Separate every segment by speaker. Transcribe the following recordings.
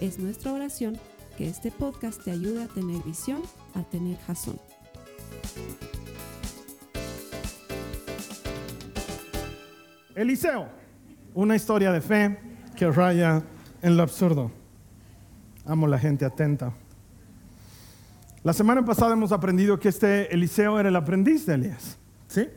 Speaker 1: Es nuestra oración que este podcast te ayude a tener visión, a tener jazón.
Speaker 2: Eliseo, una historia de fe que raya en lo absurdo. Amo la gente atenta. La semana pasada hemos aprendido que este Eliseo era el aprendiz de Elías, ¿sí?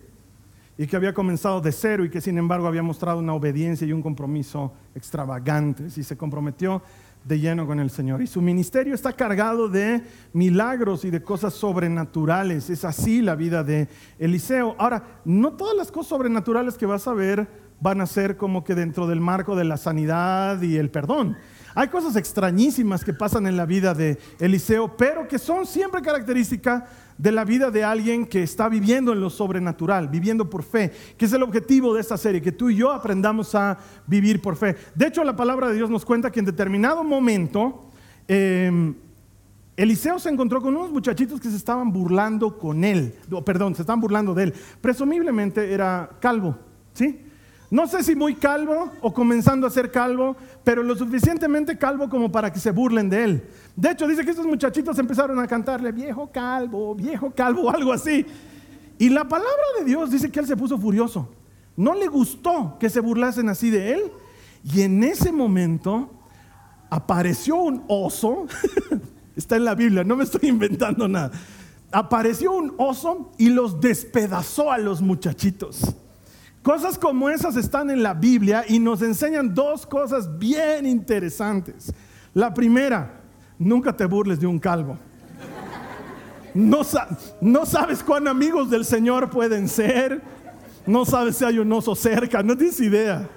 Speaker 2: Y que había comenzado de cero y que sin embargo había mostrado una obediencia y un compromiso extravagantes y se comprometió de lleno con el Señor. Y su ministerio está cargado de milagros y de cosas sobrenaturales. Es así la vida de Eliseo. Ahora, no todas las cosas sobrenaturales que vas a ver van a ser como que dentro del marco de la sanidad y el perdón. Hay cosas extrañísimas que pasan en la vida de Eliseo, pero que son siempre características de la vida de alguien que está viviendo en lo sobrenatural, viviendo por fe, que es el objetivo de esta serie, que tú y yo aprendamos a vivir por fe. De hecho, la palabra de Dios nos cuenta que en determinado momento em, Eliseo se encontró con unos muchachitos que se estaban burlando con él, perdón, se estaban burlando de él. Presumiblemente era calvo, ¿sí? No sé si muy calvo o comenzando a ser calvo, pero lo suficientemente calvo como para que se burlen de él. De hecho, dice que estos muchachitos empezaron a cantarle viejo calvo, viejo calvo, algo así. Y la palabra de Dios dice que él se puso furioso. No le gustó que se burlasen así de él. Y en ese momento apareció un oso. Está en la Biblia, no me estoy inventando nada. Apareció un oso y los despedazó a los muchachitos. Cosas como esas están en la Biblia y nos enseñan dos cosas bien interesantes. La primera, nunca te burles de un calvo. No, sabes cuán amigos del Señor pueden ser. No sabes si hay un oso cerca. No tienes idea.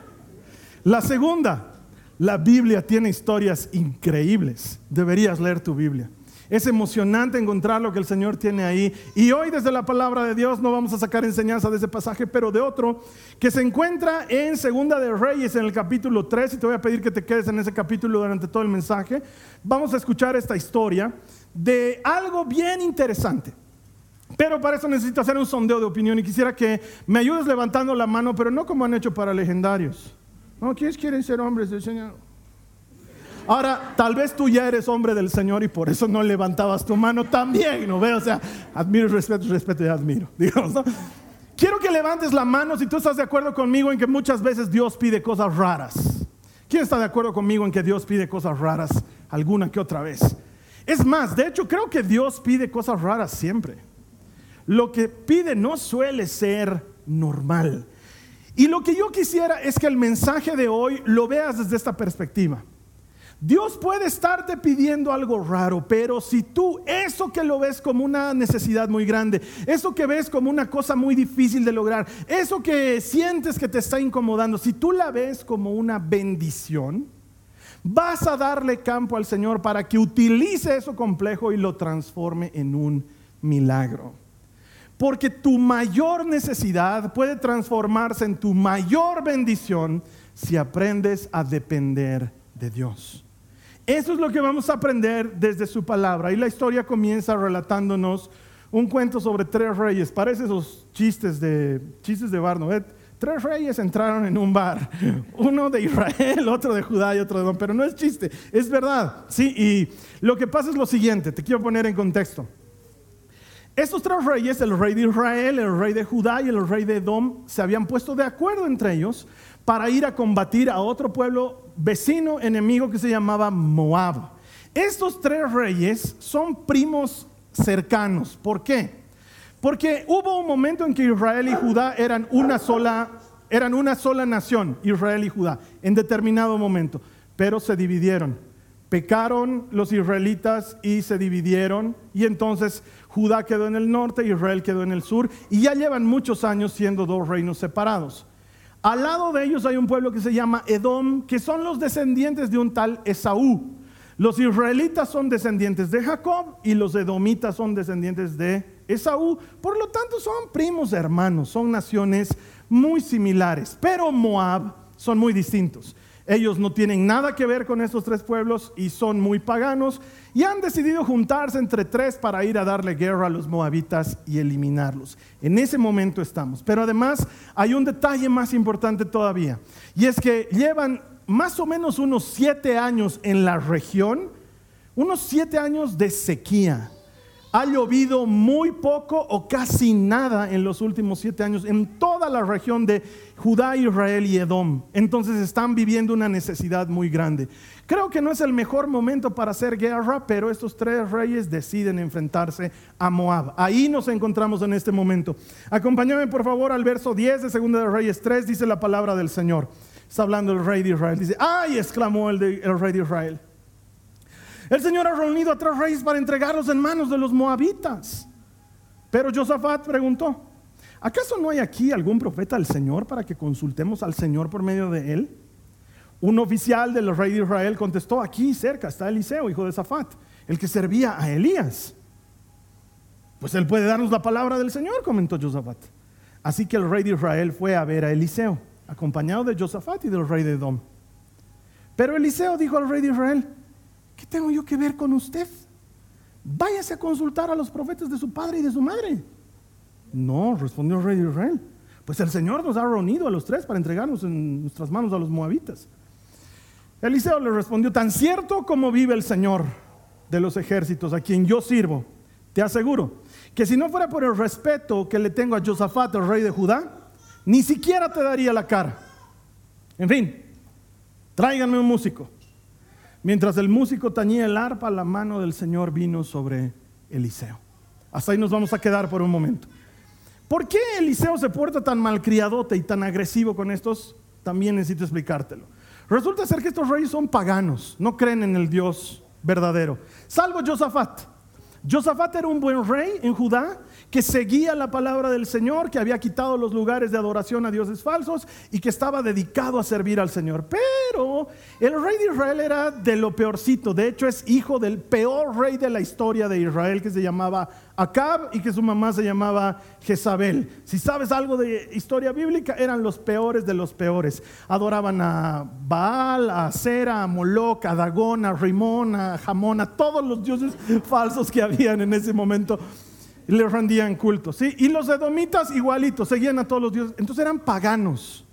Speaker 2: La segunda, la Biblia tiene historias increíbles. Deberías leer tu Biblia. Es emocionante encontrar lo que el Señor tiene ahí. Y hoy desde la palabra de Dios no vamos a sacar enseñanza de ese pasaje, pero de otro que se encuentra en Segunda de Reyes en el capítulo 3. Y te voy a pedir que te quedes en ese capítulo durante todo el mensaje. Vamos a escuchar esta historia de algo bien interesante. Pero para eso necesito hacer un sondeo de opinión y quisiera que me ayudes levantando la mano, pero no como han hecho para legendarios. No, ¿quiénes quieren ser hombres del Señor? Ahora, tal vez tú ya eres hombre del Señor y por eso no levantabas tu mano también, ¿no veo? O sea, admiro, respeto, respeto y admiro, ¿no? Quiero que levantes la mano si tú estás de acuerdo conmigo en que muchas veces Dios pide cosas raras. ¿Quién está de acuerdo conmigo en que Dios pide cosas raras alguna que otra vez? Es más, de hecho, creo que Dios pide cosas raras siempre. Lo que pide no suele ser normal. Y lo que yo quisiera es que el mensaje de hoy lo veas desde esta perspectiva. Dios puede estarte pidiendo algo raro, pero si tú eso que lo ves como una necesidad muy grande, eso que ves como una cosa muy difícil de lograr, eso que sientes que te está incomodando, si tú la ves como una bendición, vas a darle campo al Señor para que utilice eso complejo y lo transforme en un milagro. Porque tu mayor necesidad puede transformarse en tu mayor bendición si aprendes a depender de Dios. Eso es lo que vamos a aprender desde su palabra. Y la historia comienza relatándonos un cuento sobre tres reyes. Parece esos chistes de, chistes de bar, Tres reyes entraron en un bar, uno de Israel, otro de Judá y otro de Don, pero no es chiste, es verdad. Sí, y lo que pasa es lo siguiente, te quiero poner en contexto. Estos tres reyes, el rey de Israel, el rey de Judá y el rey de Edom, se habían puesto de acuerdo entre ellos para ir a combatir a otro pueblo vecino enemigo que se llamaba Moab. Estos tres reyes son primos cercanos. ¿Por qué? Porque hubo un momento en que Israel y Judá eran una sola, eran una sola nación, Israel y Judá, en determinado momento, pero se dividieron. Pecaron los israelitas y se dividieron, y entonces Judá quedó en el norte, Israel quedó en el sur, y ya llevan muchos años siendo dos reinos separados. Al lado de ellos hay un pueblo que se llama Edom, que son los descendientes de un tal Esaú. Los israelitas son descendientes de Jacob y los edomitas son descendientes de Esaú. Por lo tanto, son primos hermanos, son naciones muy similares. Pero Moab son muy distintos. Ellos no tienen nada que ver con estos tres pueblos y son muy paganos y han decidido juntarse entre tres para ir a darle guerra a los moabitas y eliminarlos. En ese momento estamos. Pero además hay un detalle más importante todavía y es que llevan más o menos unos siete años en la región, unos siete años de sequía. Ha llovido muy poco o casi nada en los últimos siete años en toda la región de Judá, Israel y Edom. Entonces están viviendo una necesidad muy grande. Creo que no es el mejor momento para hacer guerra, pero estos tres reyes deciden enfrentarse a Moab. Ahí nos encontramos en este momento. Acompáñame por favor al verso 10 de 2 de Reyes 3, dice la palabra del Señor. Está hablando el rey de Israel. Dice, ¡ay! exclamó el, el rey de Israel. El Señor ha reunido a tres reyes para entregarlos en manos de los moabitas. Pero Josafat preguntó, ¿acaso no hay aquí algún profeta del Señor para que consultemos al Señor por medio de él? Un oficial del rey de Israel contestó, aquí cerca está Eliseo, hijo de Zafat, el que servía a Elías. Pues él puede darnos la palabra del Señor, comentó Josafat. Así que el rey de Israel fue a ver a Eliseo, acompañado de Josafat y del rey de Edom. Pero Eliseo dijo al rey de Israel, ¿Qué tengo yo que ver con usted? Váyase a consultar a los profetas de su padre y de su madre. No, respondió el rey de Israel. Pues el Señor nos ha reunido a los tres para entregarnos en nuestras manos a los moabitas. Eliseo le respondió, tan cierto como vive el Señor de los ejércitos, a quien yo sirvo, te aseguro que si no fuera por el respeto que le tengo a Josafat, el rey de Judá, ni siquiera te daría la cara. En fin, tráiganme un músico. Mientras el músico tañía el arpa, la mano del Señor vino sobre Eliseo. Hasta ahí nos vamos a quedar por un momento. ¿Por qué Eliseo se porta tan malcriadote y tan agresivo con estos? También necesito explicártelo. Resulta ser que estos reyes son paganos, no creen en el Dios verdadero. Salvo Josafat. Josafat era un buen rey en Judá que seguía la palabra del Señor, que había quitado los lugares de adoración a dioses falsos y que estaba dedicado a servir al Señor. Pero el rey de Israel era de lo peorcito. De hecho, es hijo del peor rey de la historia de Israel que se llamaba Acab y que su mamá se llamaba Jezabel. Si sabes algo de historia bíblica, eran los peores de los peores. Adoraban a Baal, a Sera, a Moloch, a Dagón, a Rimón, a Jamón, a todos los dioses falsos que habían en ese momento. Y les rendían culto. ¿sí? Y los edomitas igualitos, seguían a todos los dioses. Entonces eran paganos.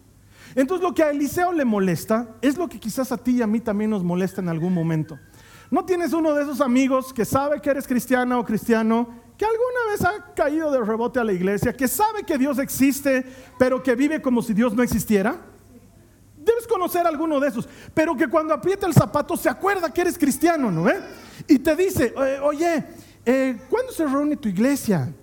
Speaker 2: Entonces lo que a Eliseo le molesta es lo que quizás a ti y a mí también nos molesta en algún momento. ¿No tienes uno de esos amigos que sabe que eres cristiana o cristiano que alguna vez ha caído de rebote a la iglesia, que sabe que Dios existe, pero que vive como si Dios no existiera? Debes conocer alguno de esos, pero que cuando aprieta el zapato se acuerda que eres cristiano, ¿no? ve? Y te dice, eh, oye, eh, ¿cuándo se reúne tu iglesia?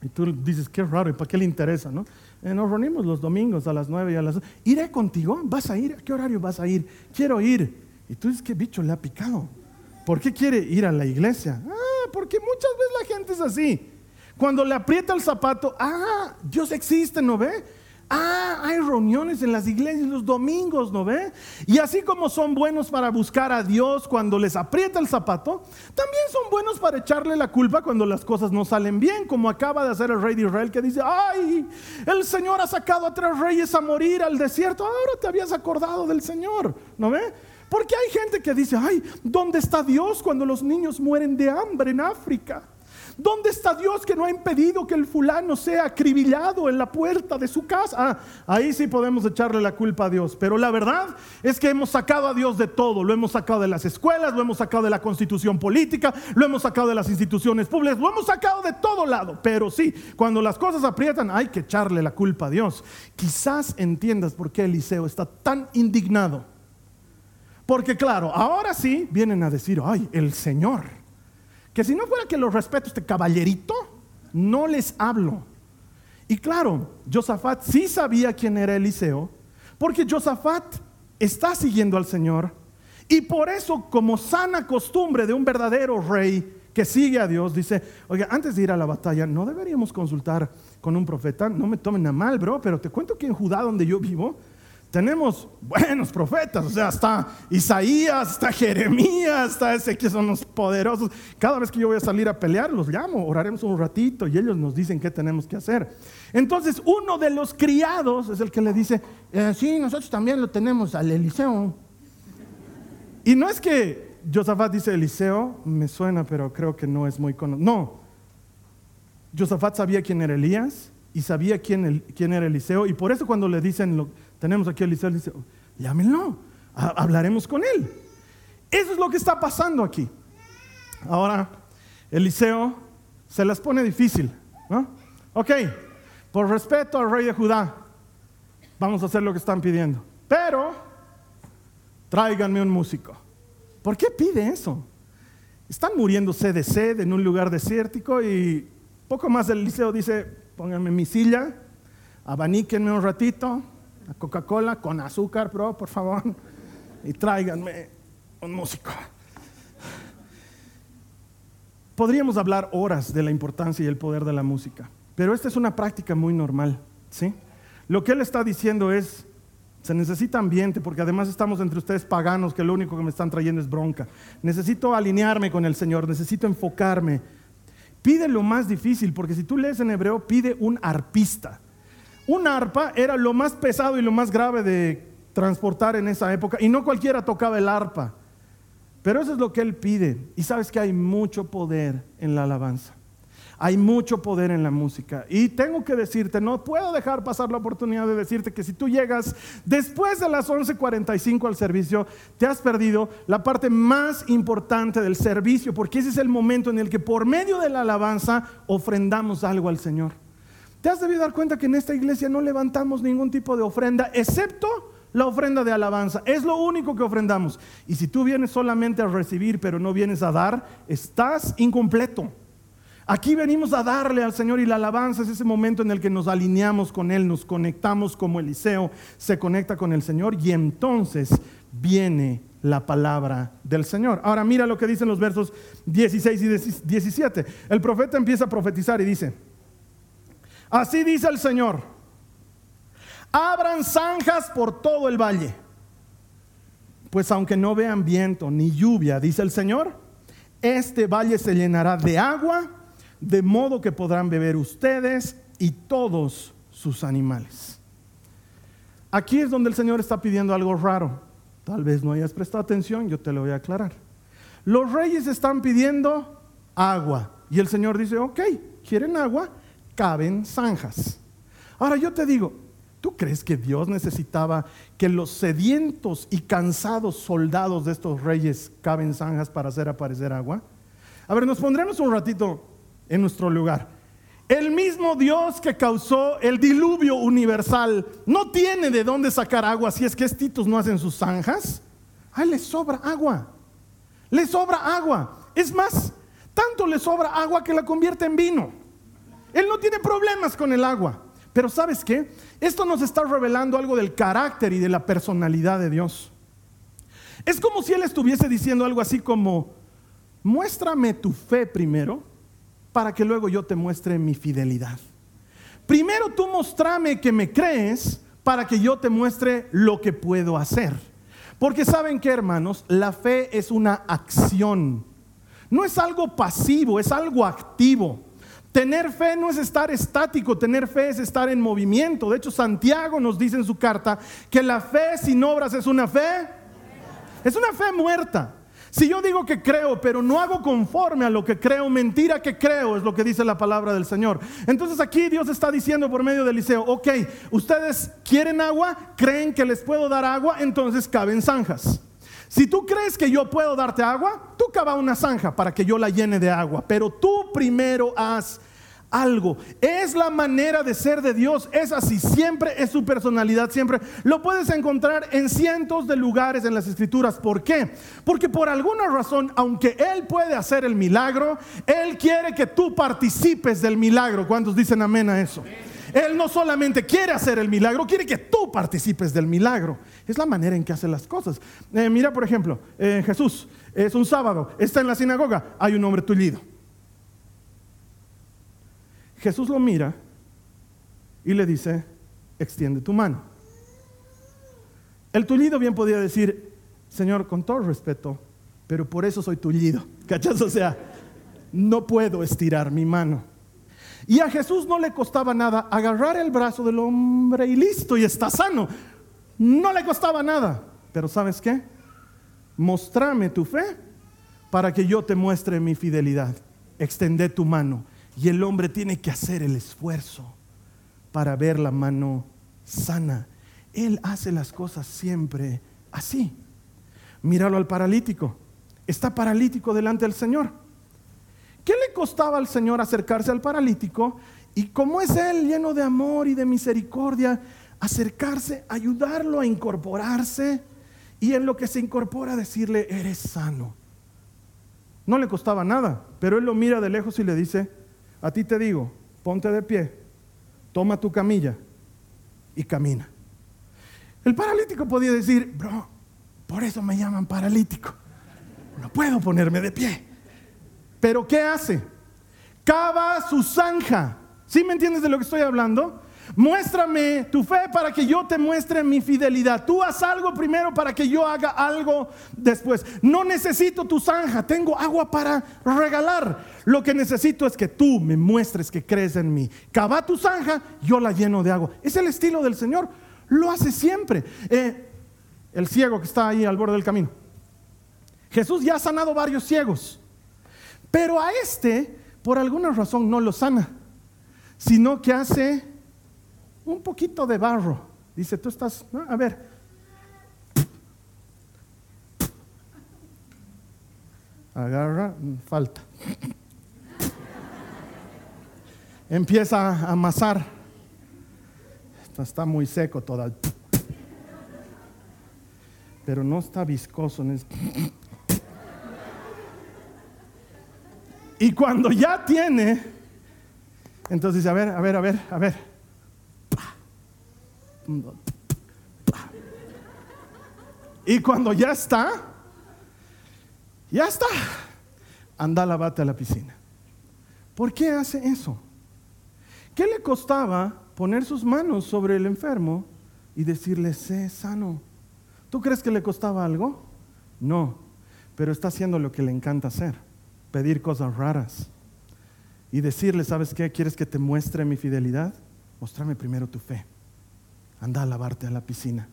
Speaker 2: Y tú dices, qué raro, ¿y para qué le interesa, no? Eh, nos reunimos los domingos a las nueve y a las... ¿Iré contigo? ¿Vas a ir? ¿A qué horario vas a ir? Quiero ir. Y tú dices, ¿qué bicho le ha picado? ¿Por qué quiere ir a la iglesia? Ah, porque muchas veces la gente es así. Cuando le aprieta el zapato, ah, Dios existe, ¿no ve? Ah, hay reuniones en las iglesias los domingos, ¿no ve? Y así como son buenos para buscar a Dios cuando les aprieta el zapato, también son buenos para echarle la culpa cuando las cosas no salen bien, como acaba de hacer el rey de Israel que dice, ay, el Señor ha sacado a tres reyes a morir al desierto, ahora te habías acordado del Señor, ¿no ve? Porque hay gente que dice, ay, ¿dónde está Dios cuando los niños mueren de hambre en África? ¿Dónde está Dios que no ha impedido que el fulano sea acribillado en la puerta de su casa? Ah, ahí sí podemos echarle la culpa a Dios. Pero la verdad es que hemos sacado a Dios de todo. Lo hemos sacado de las escuelas, lo hemos sacado de la constitución política, lo hemos sacado de las instituciones públicas, lo hemos sacado de todo lado. Pero sí, cuando las cosas aprietan hay que echarle la culpa a Dios. Quizás entiendas por qué Eliseo está tan indignado porque claro, ahora sí vienen a decir, ay, el Señor. Que si no fuera que los respeto este caballerito, no les hablo. Y claro, Josafat sí sabía quién era Eliseo, porque Josafat está siguiendo al Señor. Y por eso, como sana costumbre de un verdadero rey que sigue a Dios, dice, oiga, antes de ir a la batalla, ¿no deberíamos consultar con un profeta? No me tomen a mal, bro, pero te cuento que en Judá, donde yo vivo, tenemos buenos profetas, o sea, está Isaías, está Jeremías, está ese que son los poderosos. Cada vez que yo voy a salir a pelear, los llamo, oraremos un ratito y ellos nos dicen qué tenemos que hacer. Entonces, uno de los criados es el que le dice, eh, sí, nosotros también lo tenemos al Eliseo. Y no es que Josafat dice Eliseo, me suena, pero creo que no es muy conocido. No, Josafat sabía quién era Elías y sabía quién, quién era Eliseo, y por eso cuando le dicen lo, tenemos aquí a Eliseo, dice, llámenlo, hablaremos con él. Eso es lo que está pasando aquí. Ahora, Eliseo se las pone difícil, ¿no? Ok, por respeto al rey de Judá, vamos a hacer lo que están pidiendo. Pero, tráiganme un músico. ¿Por qué pide eso? Están muriéndose de sed en un lugar desértico y poco más Eliseo dice, pónganme mi silla, abaníquenme un ratito, a Coca-Cola con azúcar, bro, por favor, y tráiganme un músico. Podríamos hablar horas de la importancia y el poder de la música, pero esta es una práctica muy normal, ¿sí? Lo que él está diciendo es, se necesita ambiente, porque además estamos entre ustedes paganos, que lo único que me están trayendo es bronca. Necesito alinearme con el Señor, necesito enfocarme. Pide lo más difícil, porque si tú lees en hebreo, pide un arpista. Un arpa era lo más pesado y lo más grave de transportar en esa época, y no cualquiera tocaba el arpa. Pero eso es lo que él pide. Y sabes que hay mucho poder en la alabanza. Hay mucho poder en la música. Y tengo que decirte, no puedo dejar pasar la oportunidad de decirte que si tú llegas después de las 11:45 al servicio, te has perdido la parte más importante del servicio, porque ese es el momento en el que por medio de la alabanza ofrendamos algo al Señor. Te has debido dar cuenta que en esta iglesia no levantamos ningún tipo de ofrenda, excepto la ofrenda de alabanza. Es lo único que ofrendamos. Y si tú vienes solamente a recibir, pero no vienes a dar, estás incompleto. Aquí venimos a darle al Señor y la alabanza es ese momento en el que nos alineamos con Él, nos conectamos como Eliseo se conecta con el Señor y entonces viene la palabra del Señor. Ahora mira lo que dicen los versos 16 y 17. El profeta empieza a profetizar y dice, Así dice el Señor. Abran zanjas por todo el valle. Pues aunque no vean viento ni lluvia, dice el Señor, este valle se llenará de agua, de modo que podrán beber ustedes y todos sus animales. Aquí es donde el Señor está pidiendo algo raro. Tal vez no hayas prestado atención, yo te lo voy a aclarar. Los reyes están pidiendo agua y el Señor dice, ok, ¿quieren agua? Caben zanjas. Ahora yo te digo, ¿tú crees que Dios necesitaba que los sedientos y cansados soldados de estos reyes caben zanjas para hacer aparecer agua? A ver, nos pondremos un ratito en nuestro lugar. El mismo Dios que causó el diluvio universal no tiene de dónde sacar agua si es que estitos no hacen sus zanjas. Ay, le sobra agua. Le sobra agua. Es más, tanto le sobra agua que la convierte en vino. Él no tiene problemas con el agua. Pero ¿sabes qué? Esto nos está revelando algo del carácter y de la personalidad de Dios. Es como si Él estuviese diciendo algo así como, muéstrame tu fe primero para que luego yo te muestre mi fidelidad. Primero tú mostrame que me crees para que yo te muestre lo que puedo hacer. Porque saben que hermanos, la fe es una acción. No es algo pasivo, es algo activo. Tener fe no es estar estático, tener fe es estar en movimiento. De hecho, Santiago nos dice en su carta que la fe sin obras es una fe. Es una fe muerta. Si yo digo que creo, pero no hago conforme a lo que creo, mentira que creo, es lo que dice la palabra del Señor. Entonces aquí Dios está diciendo por medio de Eliseo, ok, ustedes quieren agua, creen que les puedo dar agua, entonces caben zanjas. Si tú crees que yo puedo darte agua, tú cava una zanja para que yo la llene de agua, pero tú primero haz algo. Es la manera de ser de Dios, es así, siempre es su personalidad, siempre. Lo puedes encontrar en cientos de lugares en las escrituras. ¿Por qué? Porque por alguna razón, aunque Él puede hacer el milagro, Él quiere que tú participes del milagro. ¿Cuántos dicen amén a eso? Él no solamente quiere hacer el milagro, quiere que tú participes del milagro. Es la manera en que hace las cosas. Eh, mira, por ejemplo, eh, Jesús es un sábado, está en la sinagoga, hay un hombre tullido. Jesús lo mira y le dice, extiende tu mano. El tullido bien podía decir, Señor, con todo respeto, pero por eso soy tullido. ¿Cachas? O sea, no puedo estirar mi mano. Y a Jesús no le costaba nada agarrar el brazo del hombre y listo, y está sano. No le costaba nada. Pero ¿sabes qué? Mostrame tu fe para que yo te muestre mi fidelidad. Extendé tu mano. Y el hombre tiene que hacer el esfuerzo para ver la mano sana. Él hace las cosas siempre así. Míralo al paralítico. Está paralítico delante del Señor. ¿Qué le costaba al Señor acercarse al paralítico? Y como es Él lleno de amor y de misericordia, acercarse, ayudarlo a incorporarse y en lo que se incorpora decirle, eres sano. No le costaba nada, pero Él lo mira de lejos y le dice, a ti te digo, ponte de pie, toma tu camilla y camina. El paralítico podía decir, bro, por eso me llaman paralítico. No puedo ponerme de pie. Pero ¿qué hace? Cava su zanja. ¿Sí me entiendes de lo que estoy hablando? Muéstrame tu fe para que yo te muestre mi fidelidad. Tú haz algo primero para que yo haga algo después. No necesito tu zanja, tengo agua para regalar. Lo que necesito es que tú me muestres que crees en mí. Cava tu zanja, yo la lleno de agua. Es el estilo del Señor. Lo hace siempre. Eh, el ciego que está ahí al borde del camino. Jesús ya ha sanado varios ciegos. Pero a este, por alguna razón, no lo sana, sino que hace un poquito de barro. Dice, tú estás, a ver. Agarra, falta. Empieza a amasar. Está muy seco todavía. Pero no está viscoso. Y cuando ya tiene, entonces dice, a ver, a ver, a ver, a ver. Y cuando ya está, ya está, anda lavate a la piscina. ¿Por qué hace eso? ¿Qué le costaba poner sus manos sobre el enfermo y decirle, sé sano? ¿Tú crees que le costaba algo? No, pero está haciendo lo que le encanta hacer, pedir cosas raras y decirle, ¿sabes qué? ¿Quieres que te muestre mi fidelidad? Mostrame primero tu fe anda a lavarte a la piscina.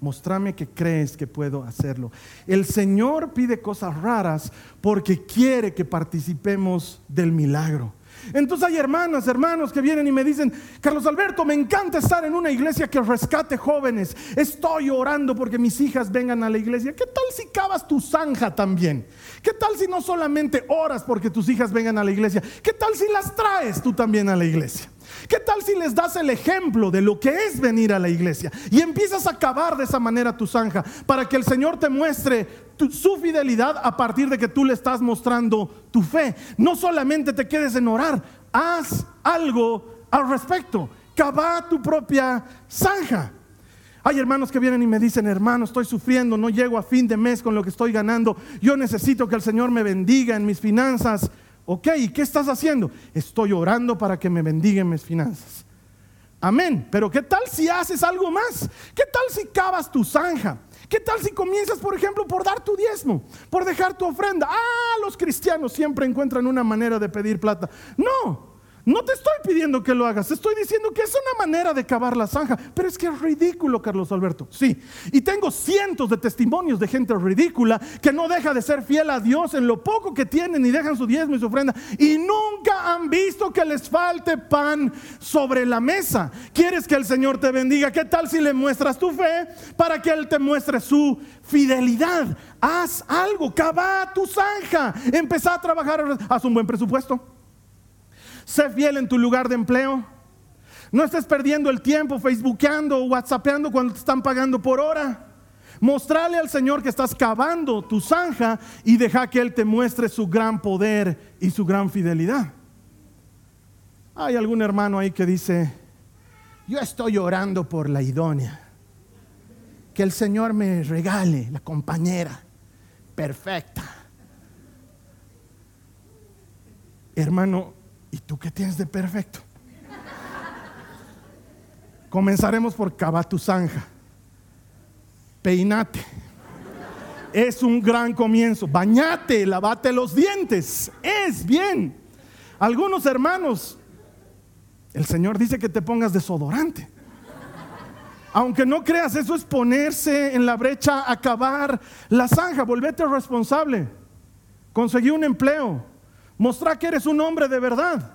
Speaker 2: Mostrame que crees que puedo hacerlo. El Señor pide cosas raras porque quiere que participemos del milagro. Entonces hay hermanas, hermanos que vienen y me dicen, Carlos Alberto, me encanta estar en una iglesia que rescate jóvenes. Estoy orando porque mis hijas vengan a la iglesia. ¿Qué tal si cavas tu zanja también? ¿Qué tal si no solamente oras porque tus hijas vengan a la iglesia? ¿Qué tal si las traes tú también a la iglesia? ¿Qué tal si les das el ejemplo de lo que es venir a la iglesia y empiezas a cavar de esa manera tu zanja para que el Señor te muestre su fidelidad a partir de que tú le estás mostrando tu fe? No solamente te quedes en orar, haz algo al respecto. Cava tu propia zanja. Hay hermanos que vienen y me dicen, hermano, estoy sufriendo, no llego a fin de mes con lo que estoy ganando. Yo necesito que el Señor me bendiga en mis finanzas. Ok, ¿y qué estás haciendo? Estoy orando para que me bendigan mis finanzas. Amén. Pero ¿qué tal si haces algo más? ¿Qué tal si cavas tu zanja? ¿Qué tal si comienzas, por ejemplo, por dar tu diezmo, por dejar tu ofrenda? Ah, los cristianos siempre encuentran una manera de pedir plata. No, no te estoy pidiendo que lo hagas, estoy diciendo que es una manera de cavar la zanja, pero es que es ridículo, Carlos Alberto. Sí, y tengo cientos de testimonios de gente ridícula que no deja de ser fiel a Dios en lo poco que tienen y dejan su diezmo y su ofrenda y nunca han visto que les falte pan sobre la mesa. ¿Quieres que el Señor te bendiga? ¿Qué tal si le muestras tu fe para que Él te muestre su fidelidad? Haz algo, cava tu zanja, empezá a trabajar, haz un buen presupuesto. Sé fiel en tu lugar de empleo. No estés perdiendo el tiempo facebookeando o whatsappeando cuando te están pagando por hora. Mostrale al Señor que estás cavando tu zanja y deja que Él te muestre su gran poder y su gran fidelidad. Hay algún hermano ahí que dice, yo estoy orando por la idónea. Que el Señor me regale la compañera perfecta. Hermano, ¿Y tú qué tienes de perfecto? Comenzaremos por cavar tu zanja. peinate. Es un gran comienzo. Bañate, lavate los dientes. Es bien. Algunos hermanos, el Señor dice que te pongas desodorante. Aunque no creas, eso es ponerse en la brecha, acabar la zanja, volvete responsable. Conseguí un empleo. Mostrar que eres un hombre de verdad.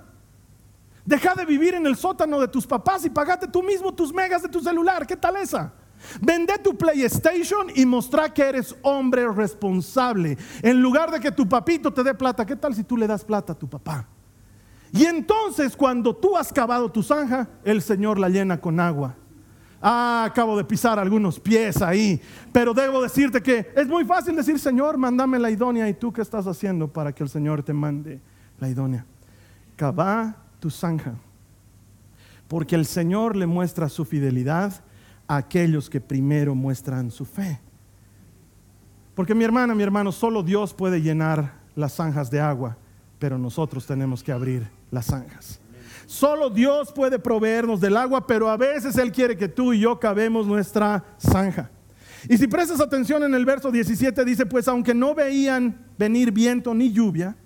Speaker 2: Deja de vivir en el sótano de tus papás y pagate tú mismo tus megas de tu celular. ¿Qué tal esa? Vende tu PlayStation y mostrar que eres hombre responsable. En lugar de que tu papito te dé plata, ¿qué tal si tú le das plata a tu papá? Y entonces cuando tú has cavado tu zanja, el Señor la llena con agua. Ah, acabo de pisar algunos pies ahí, pero debo decirte que es muy fácil decir, Señor, mándame la idónea. ¿Y tú qué estás haciendo para que el Señor te mande la idónea? Cava tu zanja, porque el Señor le muestra su fidelidad a aquellos que primero muestran su fe. Porque mi hermana, mi hermano, solo Dios puede llenar las zanjas de agua, pero nosotros tenemos que abrir las zanjas. Solo Dios puede proveernos del agua, pero a veces Él quiere que tú y yo cabemos nuestra zanja. Y si prestas atención en el verso 17 dice, pues aunque no veían venir viento ni lluvia,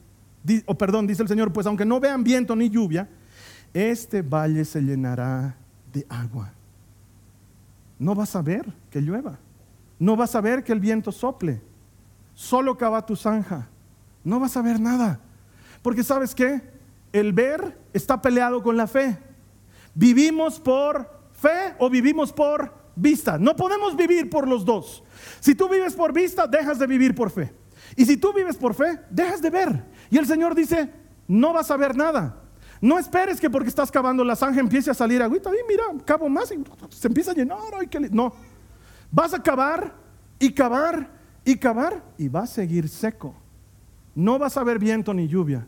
Speaker 2: o perdón, dice el Señor, pues aunque no vean viento ni lluvia, este valle se llenará de agua. No vas a ver que llueva, no vas a ver que el viento sople, solo cava tu zanja, no vas a ver nada. Porque sabes qué? El ver está peleado con la fe. ¿Vivimos por fe o vivimos por vista? No podemos vivir por los dos. Si tú vives por vista, dejas de vivir por fe. Y si tú vives por fe, dejas de ver. Y el Señor dice, no vas a ver nada. No esperes que porque estás cavando la zanja empiece a salir agüita. Y mira, cavo más y se empieza a llenar. no. Vas a cavar y cavar y cavar y va a seguir seco. No vas a ver viento ni lluvia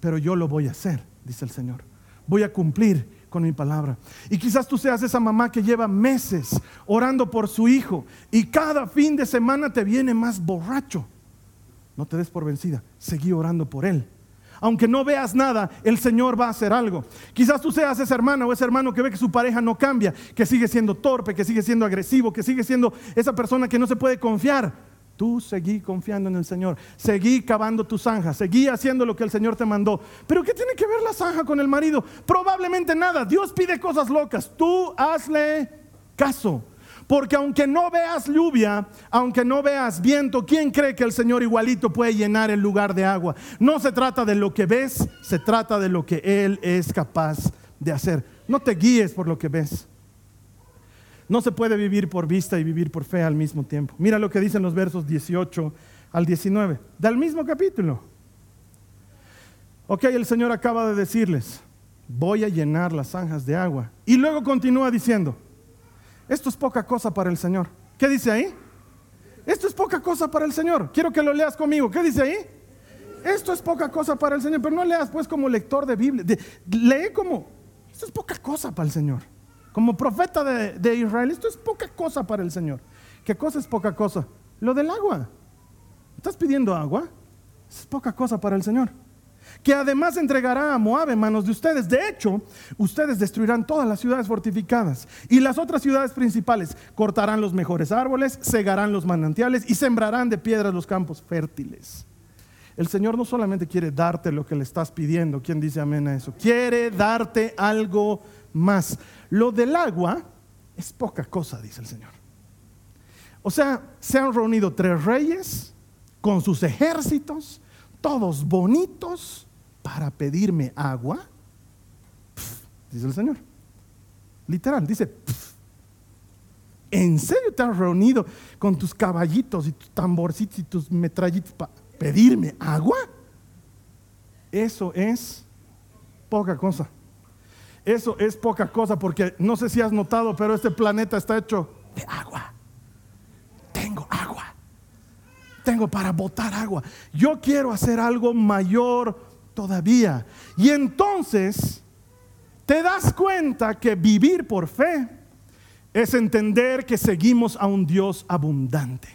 Speaker 2: pero yo lo voy a hacer, dice el Señor. Voy a cumplir con mi palabra. Y quizás tú seas esa mamá que lleva meses orando por su hijo y cada fin de semana te viene más borracho. No te des por vencida, seguí orando por él. Aunque no veas nada, el Señor va a hacer algo. Quizás tú seas esa hermana o ese hermano que ve que su pareja no cambia, que sigue siendo torpe, que sigue siendo agresivo, que sigue siendo esa persona que no se puede confiar. Tú seguí confiando en el Señor, seguí cavando tu zanja, seguí haciendo lo que el Señor te mandó. Pero ¿qué tiene que ver la zanja con el marido? Probablemente nada. Dios pide cosas locas. Tú hazle caso. Porque aunque no veas lluvia, aunque no veas viento, ¿quién cree que el Señor igualito puede llenar el lugar de agua? No se trata de lo que ves, se trata de lo que Él es capaz de hacer. No te guíes por lo que ves. No se puede vivir por vista y vivir por fe al mismo tiempo. Mira lo que dicen los versos 18 al 19, del mismo capítulo. Ok, el Señor acaba de decirles, voy a llenar las zanjas de agua. Y luego continúa diciendo, esto es poca cosa para el Señor. ¿Qué dice ahí? Esto es poca cosa para el Señor. Quiero que lo leas conmigo. ¿Qué dice ahí? Esto es poca cosa para el Señor, pero no leas pues como lector de Biblia. lee como, esto es poca cosa para el Señor. Como profeta de, Israel, esto es poca cosa para el Señor. ¿Qué cosa es poca cosa? Lo del agua. ¿Estás pidiendo agua? Es poca cosa para el Señor. Que además entregará a Moab en manos de ustedes. De hecho, ustedes destruirán todas las ciudades fortificadas y las otras ciudades principales. Cortarán los mejores árboles, cegarán los manantiales y sembrarán de piedras los campos fértiles. El Señor no solamente quiere darte lo que le estás pidiendo. ¿Quién dice amén a eso? Quiere darte algo más. Lo del agua es poca cosa, dice el Señor. O sea, se han reunido tres reyes con sus ejércitos, todos bonitos, para pedirme agua. dice el Señor. Literal, dice, ¿en serio te has reunido con tus caballitos y tus tamborcitos y tus metrallitos para pedirme agua? Eso es poca cosa. Eso es poca cosa porque no sé si has notado, pero este planeta está hecho de agua. Tengo agua. Tengo para botar agua. Yo quiero hacer algo mayor todavía. Y entonces te das cuenta que vivir por fe es entender que seguimos a un Dios abundante.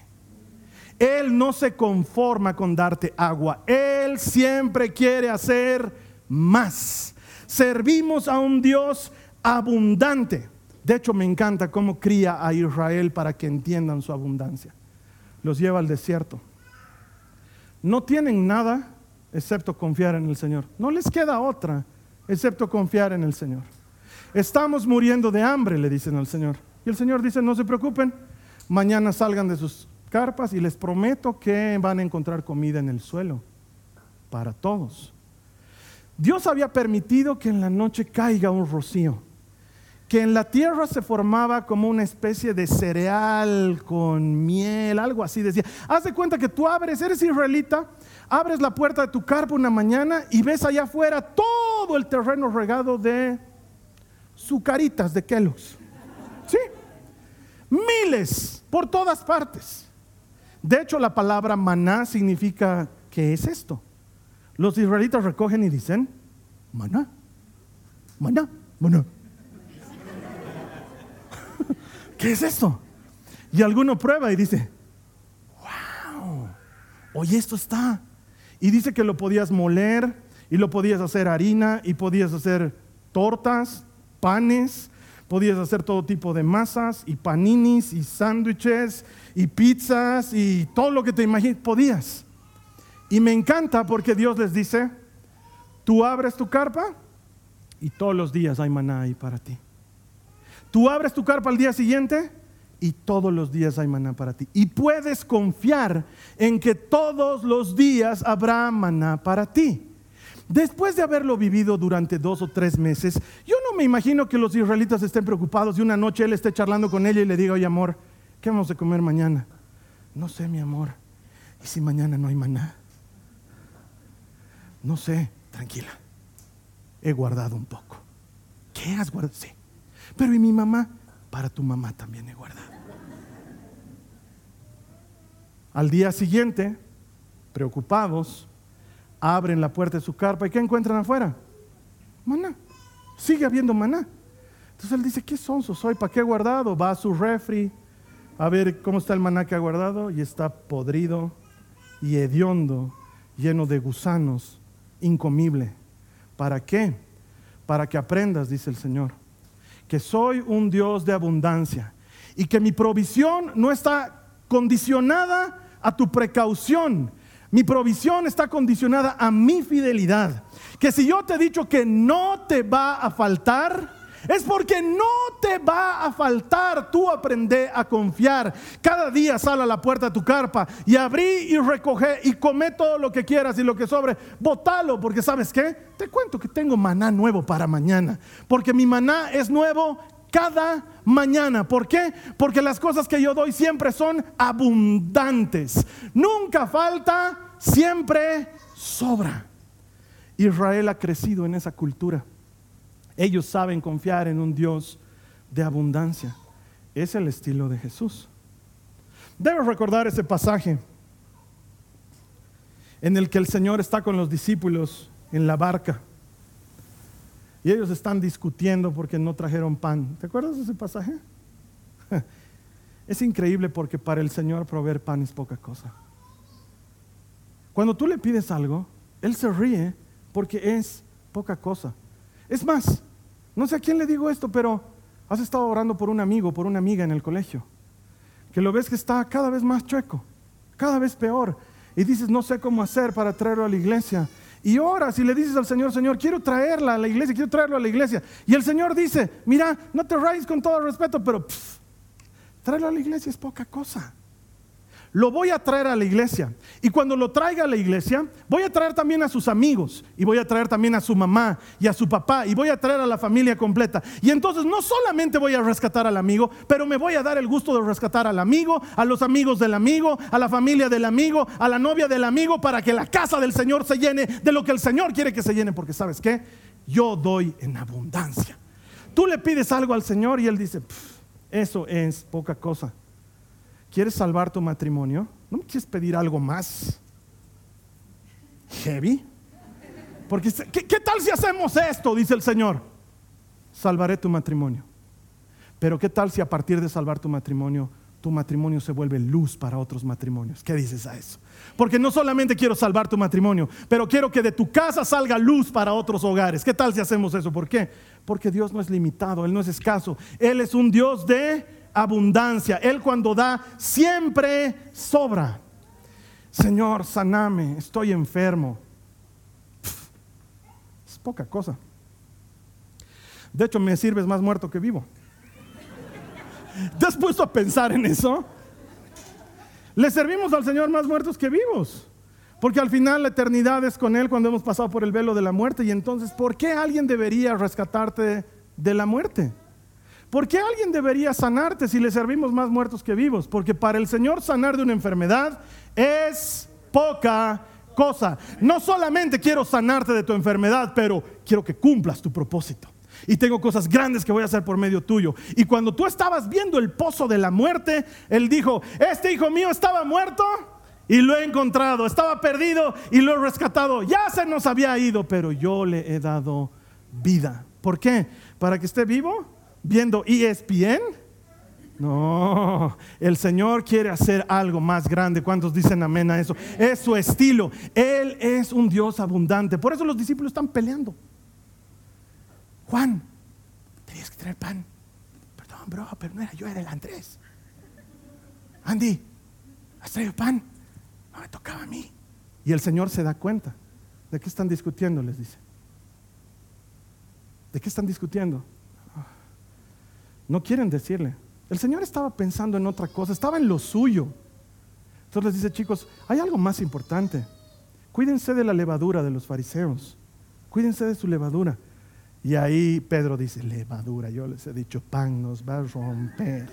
Speaker 2: Él no se conforma con darte agua. Él siempre quiere hacer más servimos a un Dios abundante. De hecho, me encanta cómo cría a Israel para que entiendan su abundancia. Los lleva al desierto. No tienen nada excepto confiar en el Señor. No les queda otra excepto confiar en el Señor. Estamos muriendo de hambre, le dicen al Señor. Y el Señor dice, no se preocupen, mañana salgan de sus carpas y les prometo que van a encontrar comida en el suelo para todos. Dios había permitido que en la noche caiga un rocío, que en la tierra se formaba como una especie de cereal con miel, algo así decía. Haz de cuenta que tú abres, eres israelita, abres la puerta de tu carpa una mañana y ves allá afuera todo el terreno regado de sucaritas de quelos. ¿Sí? Miles por todas partes. De hecho, la palabra maná significa, ¿qué es esto? Los israelitas recogen y dicen, maná, maná, maná. ¿Qué es esto? Y alguno prueba y dice, wow, oye, esto está. Y dice que lo podías moler y lo podías hacer harina y podías hacer tortas, panes, podías hacer todo tipo de masas y paninis y sándwiches y pizzas y todo lo que te imagines, podías. Y me encanta porque Dios les dice, tú abres tu carpa y todos los días hay maná ahí para ti. Tú abres tu carpa al día siguiente y todos los días hay maná para ti. Y puedes confiar en que todos los días habrá maná para ti. Después de haberlo vivido durante dos o tres meses, yo no me imagino que los israelitas estén preocupados y una noche él esté charlando con ella y le diga, oye amor, ¿qué vamos a comer mañana? No sé, mi amor. ¿Y si mañana no hay maná? No sé, tranquila. He guardado un poco. ¿Qué has guardado? Sí. Pero ¿y mi mamá? Para tu mamá también he guardado. Al día siguiente, preocupados, abren la puerta de su carpa y ¿qué encuentran afuera? Maná. Sigue habiendo maná. Entonces él dice, ¿qué sonso soy? ¿Para qué he guardado? Va a su refri a ver cómo está el maná que ha guardado y está podrido y hediondo, lleno de gusanos, incomible. ¿Para qué? Para que aprendas, dice el Señor, que soy un Dios de abundancia y que mi provisión no está condicionada a tu precaución, mi provisión está condicionada a mi fidelidad. Que si yo te he dicho que no te va a faltar, es porque no te va a faltar. Tú aprende a confiar. Cada día sal a la puerta de tu carpa y abrí y recoge y come todo lo que quieras y lo que sobre, botalo, porque sabes qué? Te cuento que tengo maná nuevo para mañana. Porque mi maná es nuevo cada mañana. ¿Por qué? Porque las cosas que yo doy siempre son abundantes. Nunca falta siempre sobra. Israel ha crecido en esa cultura. Ellos saben confiar en un Dios de abundancia. Es el estilo de Jesús. Debes recordar ese pasaje en el que el Señor está con los discípulos en la barca y ellos están discutiendo porque no trajeron pan. ¿Te acuerdas de ese pasaje? Es increíble porque para el Señor proveer pan es poca cosa. Cuando tú le pides algo, Él se ríe porque es poca cosa. Es más, no sé a quién le digo esto, pero has estado orando por un amigo, por una amiga en el colegio, que lo ves que está cada vez más chueco, cada vez peor, y dices, no sé cómo hacer para traerlo a la iglesia. Y oras y le dices al Señor, Señor, quiero traerla a la iglesia, quiero traerlo a la iglesia. Y el Señor dice, mira, no te rayes con todo respeto, pero traerlo a la iglesia es poca cosa lo voy a traer a la iglesia. Y cuando lo traiga a la iglesia, voy a traer también a sus amigos. Y voy a traer también a su mamá y a su papá. Y voy a traer a la familia completa. Y entonces no solamente voy a rescatar al amigo, pero me voy a dar el gusto de rescatar al amigo, a los amigos del amigo, a la familia del amigo, a la novia del amigo, para que la casa del Señor se llene de lo que el Señor quiere que se llene. Porque sabes qué? Yo doy en abundancia. Tú le pides algo al Señor y Él dice, eso es poca cosa. ¿Quieres salvar tu matrimonio? ¿No me quieres pedir algo más heavy? Porque, ¿qué, ¿qué, tal si hacemos esto? Dice el Señor. Salvaré tu matrimonio. Pero ¿qué tal si a partir de salvar tu matrimonio, tu matrimonio se vuelve luz para otros matrimonios. ¿Qué dices a eso? Porque no solamente quiero salvar tu matrimonio, pero quiero que de tu casa salga luz para otros hogares. ¿Qué tal si hacemos eso? ¿Por qué? Porque Dios no es limitado, Él no es escaso. Él es un Dios de abundancia. Él cuando da siempre sobra. Señor, saname, estoy enfermo. es poca cosa. De hecho, me sirves más muerto que vivo. ¿Te has puesto a pensar en eso? Le servimos al Señor más muertos que vivos. Porque al final la eternidad es con Él cuando hemos pasado por el velo de la muerte. Y entonces, ¿por qué alguien debería rescatarte de la muerte? ¿Por qué alguien debería sanarte si le servimos más muertos que vivos? Porque para el Señor sanar de una enfermedad es poca cosa. No solamente quiero sanarte de tu enfermedad, pero quiero que cumplas tu propósito y tengo cosas grandes que voy a hacer por medio tuyo. Y cuando tú estabas viendo el pozo de la muerte, Él dijo, este hijo mío estaba muerto y lo he encontrado, estaba perdido y lo he rescatado, ya se nos había ido, pero yo le he dado vida. ¿Por qué? ¿Para que esté vivo? ¿Viendo ESPN? No, el Señor quiere hacer algo más grande. ¿Cuántos dicen amén a eso? Es su estilo. Él es un Dios abundante. Por eso los discípulos están peleando. Juan, tenías que traer pan. Perdón, bro, pero no era yo, era el Andrés. Andy, ¿has traído pan? No me tocaba a mí. Y el Señor se da cuenta. ¿De qué están discutiendo? Les dice. ¿De qué están discutiendo? No quieren decirle. El Señor estaba pensando en otra cosa, estaba en lo suyo. Entonces les dice, chicos, hay algo más importante. Cuídense de la levadura de los fariseos. Cuídense de su levadura. Y ahí Pedro dice, levadura, yo les he dicho, pan nos va a romper.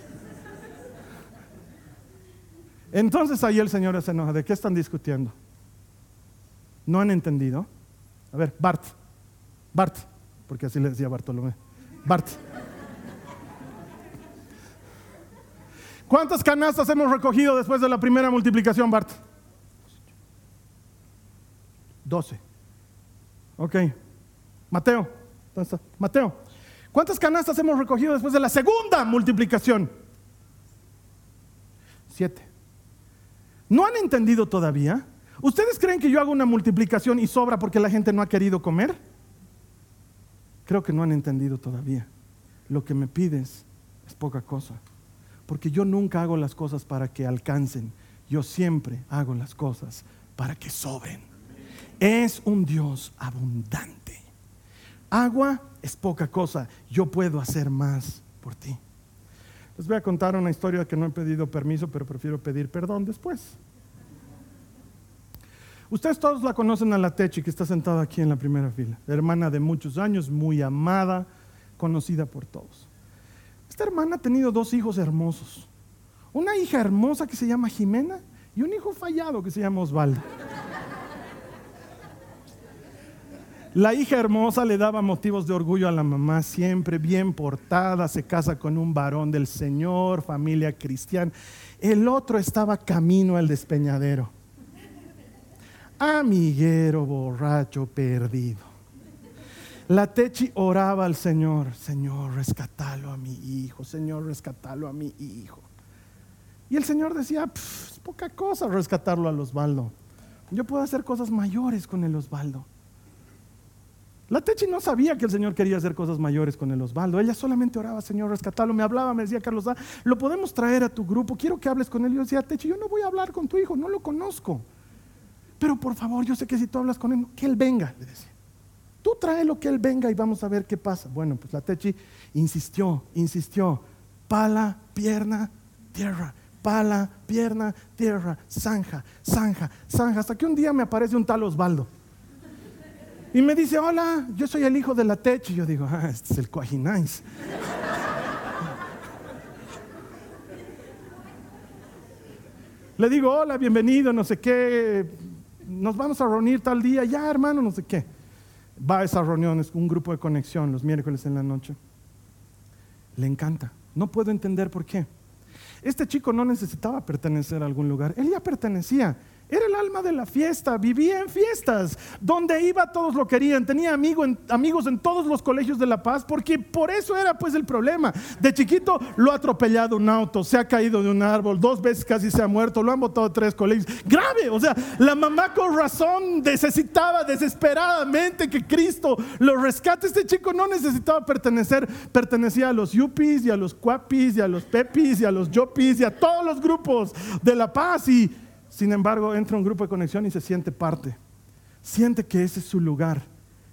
Speaker 2: Entonces ahí el Señor se enoja, ¿de qué están discutiendo? ¿No han entendido? A ver, Bart, Bart, porque así le decía Bartolomé, Bart. ¿Cuántas canastas hemos recogido después de la primera multiplicación, Bart? Doce. Ok. Mateo. Mateo. ¿Cuántas canastas hemos recogido después de la segunda multiplicación? Siete. ¿No han entendido todavía? ¿Ustedes creen que yo hago una multiplicación y sobra porque la gente no ha querido comer? Creo que no han entendido todavía. Lo que me pides es poca cosa. Porque yo nunca hago las cosas para que alcancen. Yo siempre hago las cosas para que sobren. Es un Dios abundante. Agua es poca cosa, yo puedo hacer más por ti. Les voy a contar una historia que no he pedido permiso, pero prefiero pedir perdón después. Ustedes todos la conocen a la Techi, que está sentada aquí en la primera fila. Hermana de muchos años, muy amada, conocida por todos. Esta hermana ha tenido dos hijos hermosos. Una hija hermosa que se llama Jimena y un hijo fallado que se llama Osvaldo. La hija hermosa le daba motivos de orgullo a la mamá, siempre bien portada, se casa con un varón del Señor, familia cristiana. El otro estaba camino al despeñadero. Amiguero, borracho, perdido. La Techi oraba al Señor, Señor, rescatalo a mi hijo, Señor, rescatalo a mi hijo. Y el Señor decía, es poca cosa rescatarlo al Osvaldo. Yo puedo hacer cosas mayores con el Osvaldo. La Techi no sabía que el Señor quería hacer cosas mayores con el Osvaldo. Ella solamente oraba, Señor, rescatalo. Me hablaba, me decía, Carlos, lo podemos traer a tu grupo. Quiero que hables con él. Yo decía, Techi, yo no voy a hablar con tu hijo, no lo conozco. Pero por favor, yo sé que si tú hablas con él, que él venga, le decía. Tú tráelo que él venga y vamos a ver qué pasa. Bueno, pues la Techi insistió, insistió. Pala, pierna, tierra. Pala, pierna, tierra. Zanja, zanja, zanja. Hasta que un día me aparece un tal Osvaldo. Y me dice, hola, yo soy el hijo de la Tech. Y yo digo, ah, este es el Coajinais. Le digo, hola, bienvenido, no sé qué. Nos vamos a reunir tal día, ya hermano, no sé qué. Va a esas reuniones, un grupo de conexión los miércoles en la noche. Le encanta. No puedo entender por qué. Este chico no necesitaba pertenecer a algún lugar. Él ya pertenecía. Era el alma de la fiesta, vivía en fiestas, donde iba todos lo querían, tenía amigos en todos los colegios de La Paz, porque por eso era pues el problema. De chiquito lo ha atropellado un auto, se ha caído de un árbol, dos veces casi se ha muerto, lo han botado tres colegios. Grave, o sea, la mamá con razón necesitaba desesperadamente que Cristo lo rescate. Este chico no necesitaba pertenecer, pertenecía a los yuppies y a los cuapis y a los pepis y a los yopis y a todos los grupos de La Paz y sin embargo, entra un grupo de conexión y se siente parte. Siente que ese es su lugar.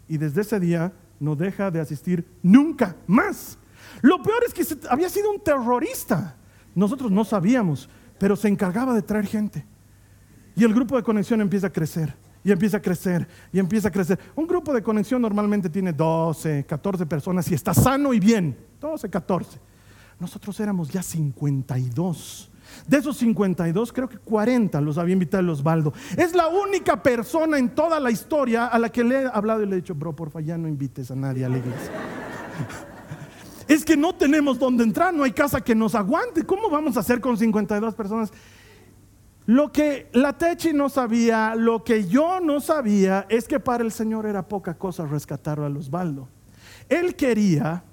Speaker 2: Y desde ese día no deja de asistir nunca más. Lo peor es que había sido un terrorista. Nosotros no sabíamos, pero se encargaba de traer gente. Y el grupo de conexión empieza a crecer, y empieza a crecer, y empieza a crecer. Un grupo de conexión normalmente tiene 12, 14 personas y está sano y bien. 12, 14. Nosotros éramos ya 52. De esos 52, creo que 40 los había invitado el Osvaldo. Es la única persona en toda la historia a la que le he hablado y le he dicho, bro, porfa, ya no invites a nadie a la iglesia. es que no tenemos dónde entrar, no hay casa que nos aguante. ¿Cómo vamos a hacer con 52 personas? Lo que la Techi no sabía, lo que yo no sabía, es que para el Señor era poca cosa rescatarlo a Osvaldo. Él quería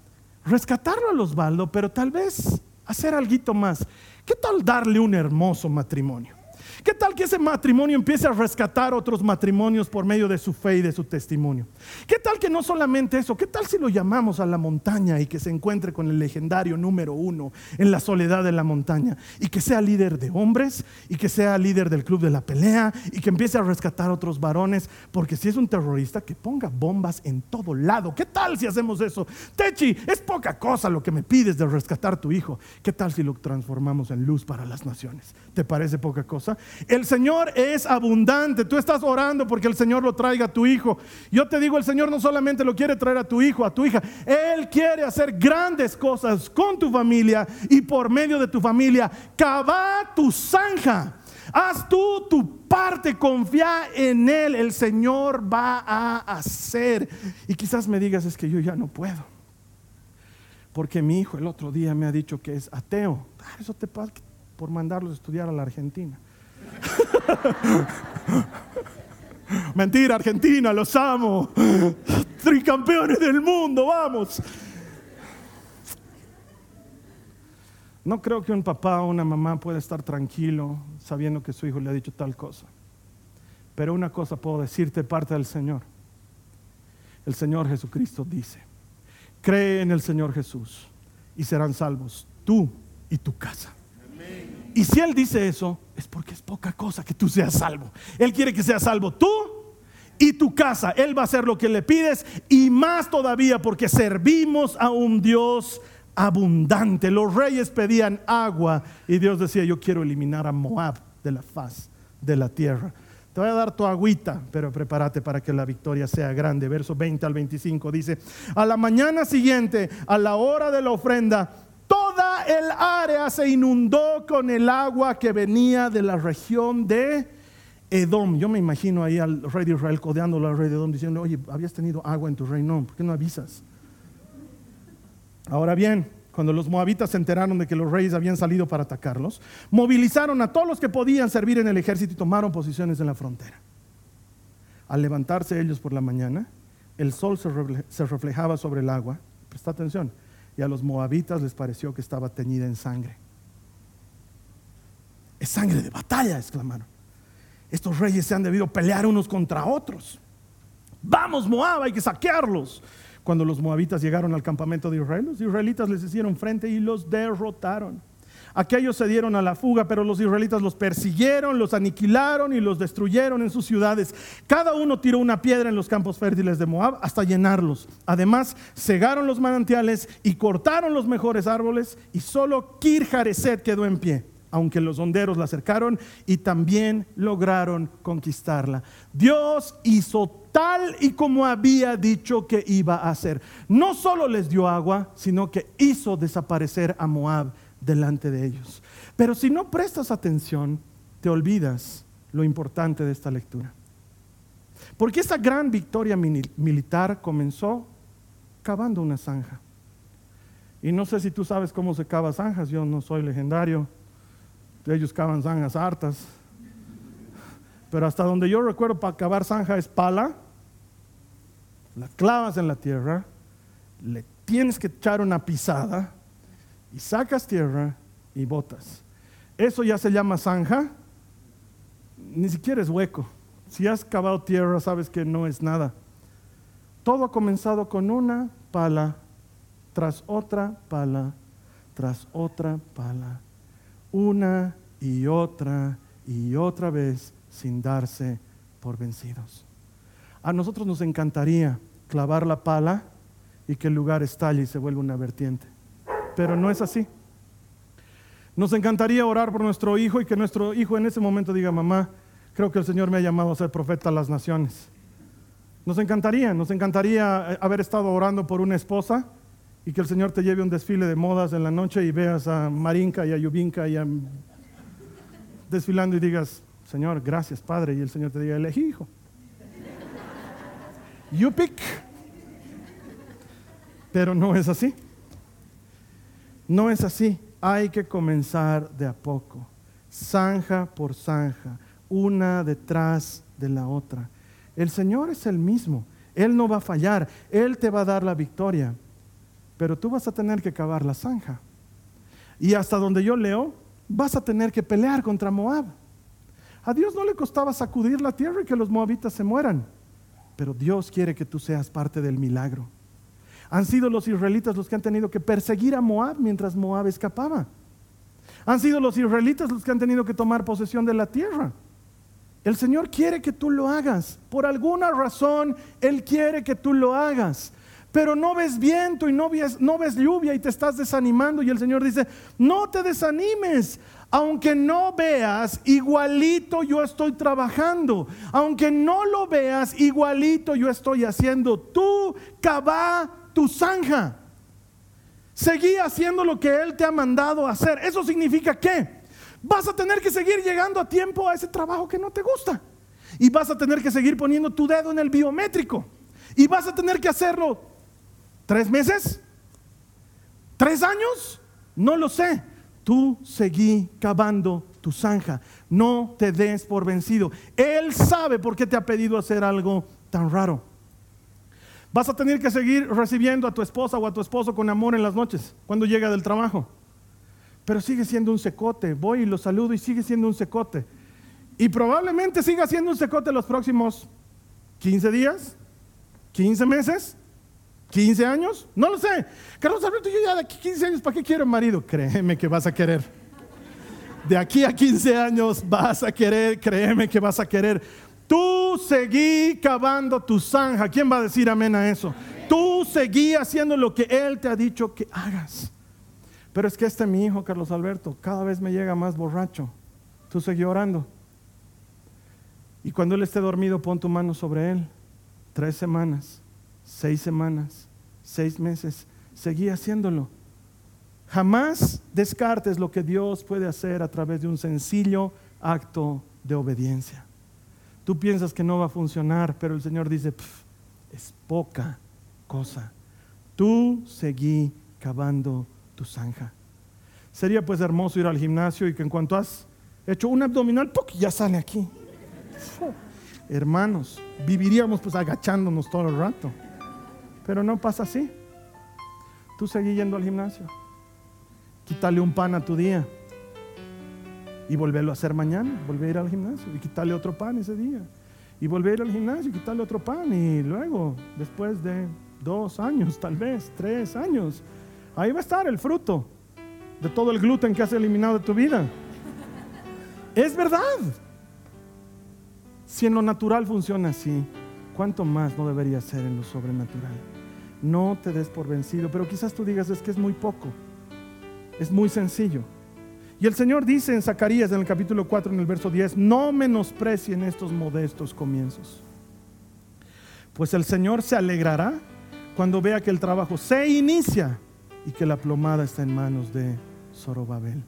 Speaker 2: rescatarlo a Osvaldo, pero tal vez hacer algo más. ¿Qué tal darle un hermoso matrimonio? ¿Qué tal que ese matrimonio empiece a rescatar otros matrimonios por medio de su fe y de su testimonio? ¿Qué tal que no solamente eso? ¿Qué tal si lo llamamos a la montaña y que se encuentre con el legendario número uno en la soledad de la montaña? Y que sea líder de hombres y que sea líder del club de la pelea y que empiece a rescatar otros varones. Porque si es un terrorista, que ponga bombas en todo lado. ¿Qué tal si hacemos eso? Techi, es poca cosa lo que me pides de rescatar tu hijo. ¿Qué tal si lo transformamos en luz para las naciones? ¿Te parece poca cosa? El Señor es abundante. Tú estás orando porque el Señor lo traiga a tu hijo. Yo te digo, el Señor no solamente lo quiere traer a tu hijo, a tu hija. Él quiere hacer grandes cosas con tu familia y por medio de tu familia. Cava tu zanja. Haz tú tu parte, confía en Él. El Señor va a hacer. Y quizás me digas, es que yo ya no puedo. Porque mi hijo el otro día me ha dicho que es ateo. Ah, eso te pasa por mandarlos a estudiar a la Argentina. Mentira, Argentina, los amo. Tricampeones del mundo, vamos. No creo que un papá o una mamá pueda estar tranquilo sabiendo que su hijo le ha dicho tal cosa. Pero una cosa puedo decirte parte del Señor. El Señor Jesucristo dice, cree en el Señor Jesús y serán salvos tú y tu casa. Y si Él dice eso, es porque es poca cosa que tú seas salvo. Él quiere que seas salvo tú y tu casa. Él va a hacer lo que le pides y más todavía porque servimos a un Dios abundante. Los reyes pedían agua y Dios decía, yo quiero eliminar a Moab de la faz de la tierra. Te voy a dar tu agüita, pero prepárate para que la victoria sea grande. Verso 20 al 25 dice, a la mañana siguiente, a la hora de la ofrenda, Toda el área se inundó con el agua que venía de la región de Edom. Yo me imagino ahí al rey de Israel codeándolo al rey de Edom diciendo, oye, habías tenido agua en tu reino, ¿por qué no avisas? Ahora bien, cuando los moabitas se enteraron de que los reyes habían salido para atacarlos, movilizaron a todos los que podían servir en el ejército y tomaron posiciones en la frontera. Al levantarse ellos por la mañana, el sol se reflejaba sobre el agua. Presta atención y a los moabitas les pareció que estaba teñida en sangre. Es sangre de batalla, exclamaron. Estos reyes se han debido pelear unos contra otros. Vamos, Moab, hay que saquearlos. Cuando los moabitas llegaron al campamento de Israel, los israelitas les hicieron frente y los derrotaron. Aquellos se dieron a la fuga, pero los israelitas los persiguieron, los aniquilaron y los destruyeron en sus ciudades. Cada uno tiró una piedra en los campos fértiles de Moab hasta llenarlos. Además, cegaron los manantiales y cortaron los mejores árboles y solo Kir quedó en pie aunque los honderos la acercaron y también lograron conquistarla. Dios hizo tal y como había dicho que iba a hacer. No solo les dio agua, sino que hizo desaparecer a Moab delante de ellos. Pero si no prestas atención, te olvidas lo importante de esta lectura. Porque esa gran victoria militar comenzó cavando una zanja. Y no sé si tú sabes cómo se cava zanjas, yo no soy legendario. Ellos cavan zanjas hartas. pero hasta donde yo recuerdo para cavar zanja es pala, la clavas en la tierra, le tienes que echar una pisada y sacas tierra y botas. Eso ya se llama zanja, ni siquiera es hueco. Si has cavado tierra, sabes que no es nada. Todo ha comenzado con una pala, tras otra pala, tras otra pala, una y otra y otra vez sin darse por vencidos. A nosotros nos encantaría clavar la pala y que el lugar estalle y se vuelva una vertiente, pero no es así. Nos encantaría orar por nuestro hijo y que nuestro hijo en ese momento diga, mamá, creo que el Señor me ha llamado a ser profeta a las naciones. Nos encantaría, nos encantaría eh, haber estado orando por una esposa y que el Señor te lleve un desfile de modas en la noche y veas a Marinka y a Yubinka y a desfilando y digas, Señor, gracias Padre, y el Señor te diga, elegí hijo. You pick. Pero no es así. No es así. Hay que comenzar de a poco, zanja por zanja, una detrás de la otra. El Señor es el mismo. Él no va a fallar. Él te va a dar la victoria. Pero tú vas a tener que cavar la zanja. Y hasta donde yo leo, vas a tener que pelear contra Moab. A Dios no le costaba sacudir la tierra y que los moabitas se mueran. Pero Dios quiere que tú seas parte del milagro. Han sido los israelitas los que han tenido que perseguir a Moab mientras Moab escapaba. Han sido los israelitas los que han tenido que tomar posesión de la tierra. El Señor quiere que tú lo hagas. Por alguna razón, Él quiere que tú lo hagas. Pero no ves viento y no ves, no ves lluvia y te estás desanimando. Y el Señor dice, no te desanimes. Aunque no veas, igualito yo estoy trabajando. Aunque no lo veas, igualito yo estoy haciendo. Tú cava tu zanja. Seguí haciendo lo que Él te ha mandado hacer. ¿Eso significa qué? vas a tener que seguir llegando a tiempo a ese trabajo que no te gusta. Y vas a tener que seguir poniendo tu dedo en el biométrico. Y vas a tener que hacerlo tres meses, tres años, no lo sé. Tú seguí cavando tu zanja. No te des por vencido. Él sabe por qué te ha pedido hacer algo tan raro. Vas a tener que seguir recibiendo a tu esposa o a tu esposo con amor en las noches cuando llega del trabajo pero sigue siendo un secote. Voy y lo saludo y sigue siendo un secote. Y probablemente siga siendo un secote los próximos 15 días, 15 meses, 15 años, no lo sé. Carlos Alberto, yo ya de aquí 15 años, ¿para qué quiero marido? Créeme que vas a querer. De aquí a 15 años vas a querer, créeme que vas a querer. Tú seguí cavando tu zanja. ¿Quién va a decir amén a eso? Tú seguí haciendo lo que Él te ha dicho que hagas. Pero es que este mi hijo, Carlos Alberto, cada vez me llega más borracho. Tú seguí orando. Y cuando él esté dormido, pon tu mano sobre él. Tres semanas, seis semanas, seis meses. Seguí haciéndolo. Jamás descartes lo que Dios puede hacer a través de un sencillo acto de obediencia. Tú piensas que no va a funcionar, pero el Señor dice, es poca cosa. Tú seguí cavando tu zanja. Sería pues hermoso ir al gimnasio y que en cuanto has hecho un abdominal, ya sale aquí. Hermanos, viviríamos pues agachándonos todo el rato. Pero no pasa así. Tú seguí yendo al gimnasio. Quítale un pan a tu día. Y volverlo a hacer mañana. Volver a ir al gimnasio. Y quitarle otro pan ese día. Y volver a ir al gimnasio y quitarle otro pan. Y luego, después de dos años, tal vez, tres años, Ahí va a estar el fruto de todo el gluten que has eliminado de tu vida. Es verdad. Si en lo natural funciona así, ¿cuánto más no debería ser en lo sobrenatural? No te des por vencido, pero quizás tú digas es que es muy poco. Es muy sencillo. Y el Señor dice en Zacarías en el capítulo 4 en el verso 10, no menosprecien estos modestos comienzos. Pues el Señor se alegrará cuando vea que el trabajo se inicia y que la plomada está en manos de Zorobabel.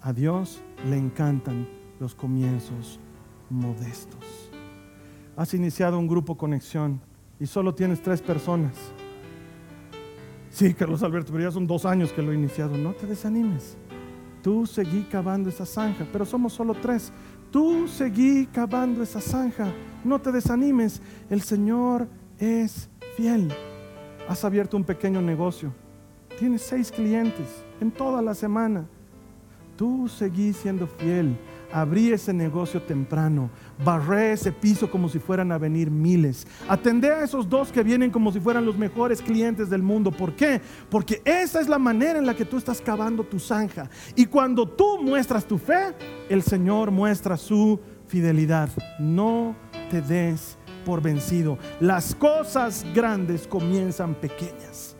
Speaker 2: A Dios le encantan los comienzos modestos. Has iniciado un grupo conexión y solo tienes tres personas. Sí, Carlos Alberto, pero ya son dos años que lo he iniciado. No te desanimes. Tú seguí cavando esa zanja, pero somos solo tres. Tú seguí cavando esa zanja. No te desanimes. El Señor es fiel. Has abierto un pequeño negocio. Tienes seis clientes en toda la semana. Tú seguí siendo fiel abrí ese negocio temprano, barré ese piso como si fueran a venir miles, atendé a esos dos que vienen como si fueran los mejores clientes del mundo. ¿Por qué? Porque esa es la manera en la que tú estás cavando tu zanja. Y cuando tú muestras tu fe, el Señor muestra su fidelidad. No te des por vencido. Las cosas grandes comienzan pequeñas.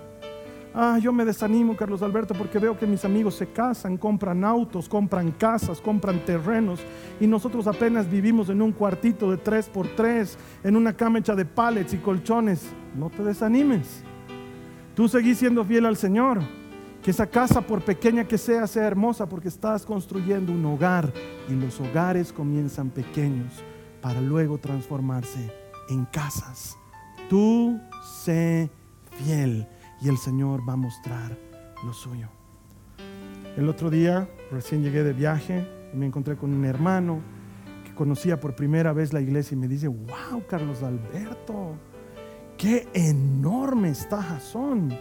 Speaker 2: Ah, yo me desanimo, Carlos Alberto, porque veo que mis amigos se casan, compran autos, compran casas, compran terrenos y nosotros apenas vivimos en un cuartito de tres por tres, en una cama hecha de pallets y colchones. No te desanimes. Tú seguís siendo fiel al Señor. Que esa casa, por pequeña que sea, sea hermosa porque estás construyendo un hogar y los hogares comienzan pequeños para luego transformarse en casas. Tú sé fiel y el Señor va a mostrar lo suyo. El otro día, recién llegué de viaje, me encontré con un hermano que conocía por primera vez la iglesia y me dice, wow, Carlos Alberto, qué enorme está Jasón.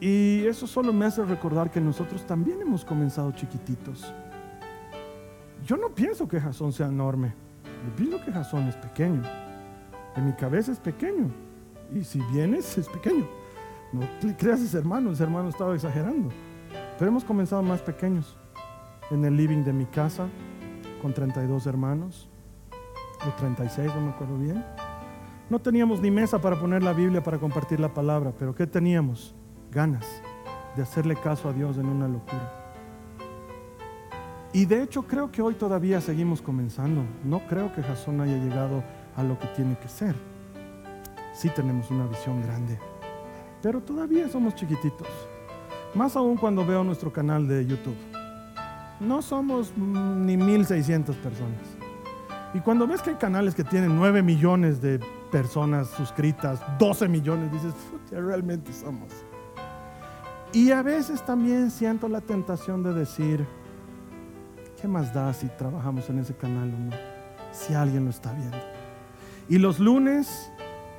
Speaker 2: Y eso solo me hace recordar que nosotros también hemos comenzado chiquititos. Yo no pienso que Jasón sea enorme, yo pienso que Jasón es pequeño. En mi cabeza es pequeño, y si vienes, es pequeño. No creas ese hermano, ese hermano estaba exagerando. Pero hemos comenzado más pequeños. En el living de mi casa, con 32 hermanos, o 36, no me acuerdo bien. No teníamos ni mesa para poner la Biblia para compartir la palabra, pero ¿qué teníamos? Ganas de hacerle caso a Dios en una locura. Y de hecho creo que hoy todavía seguimos comenzando. No creo que Jasón haya llegado a lo que tiene que ser sí tenemos una visión grande, pero todavía somos chiquititos. Más aún cuando veo nuestro canal de YouTube. No somos ni 1600 personas. Y cuando ves que hay canales que tienen 9 millones de personas suscritas, 12 millones, dices, ya realmente somos. Y a veces también siento la tentación de decir, ¿qué más da si trabajamos en ese canal o no? Si alguien lo está viendo. Y los lunes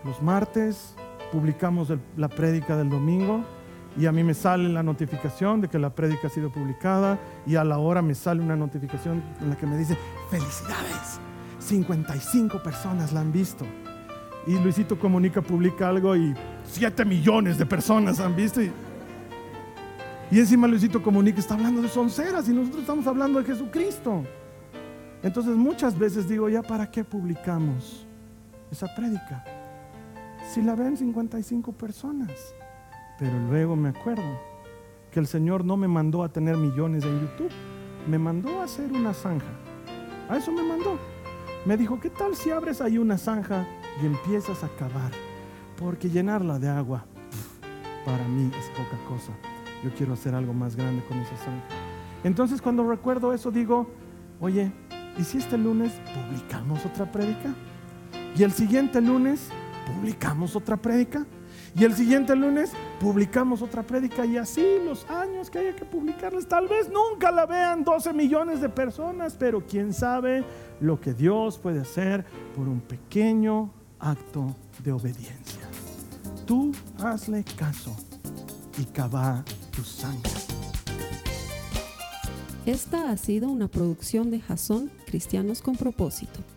Speaker 2: los martes publicamos la prédica del domingo y a mí me sale la notificación de que la prédica ha sido publicada y a la hora me sale una notificación en la que me dice, felicidades, 55 personas la han visto. Y Luisito Comunica publica algo y 7 millones de personas han visto. Y, encima Luisito Comunica está hablando de sonceras y nosotros estamos hablando de Jesucristo. Entonces muchas veces digo, ya para qué publicamos esa prédica si la ven 55 personas. Pero luego me acuerdo que el Señor no me mandó a tener millones en YouTube, me mandó a hacer una zanja. A eso me mandó. Me dijo, ¿qué tal si abres ahí una zanja y empiezas a cavar? Porque llenarla de agua, para mí es poca cosa. Yo quiero hacer algo más grande con esa zanja. Entonces cuando recuerdo eso digo, oye, ¿y si este lunes publicamos otra prédica? Y el siguiente lunes publicamos otra prédica. Y el siguiente lunes publicamos otra prédica y así los años que haya que publicarles. Tal vez nunca la vean 12 millones de personas, pero quién sabe lo que Dios puede hacer por un pequeño acto de obediencia. Tú hazle caso y cava tu sangre.
Speaker 1: Esta ha sido una producción de Jason Cristianos con propósito.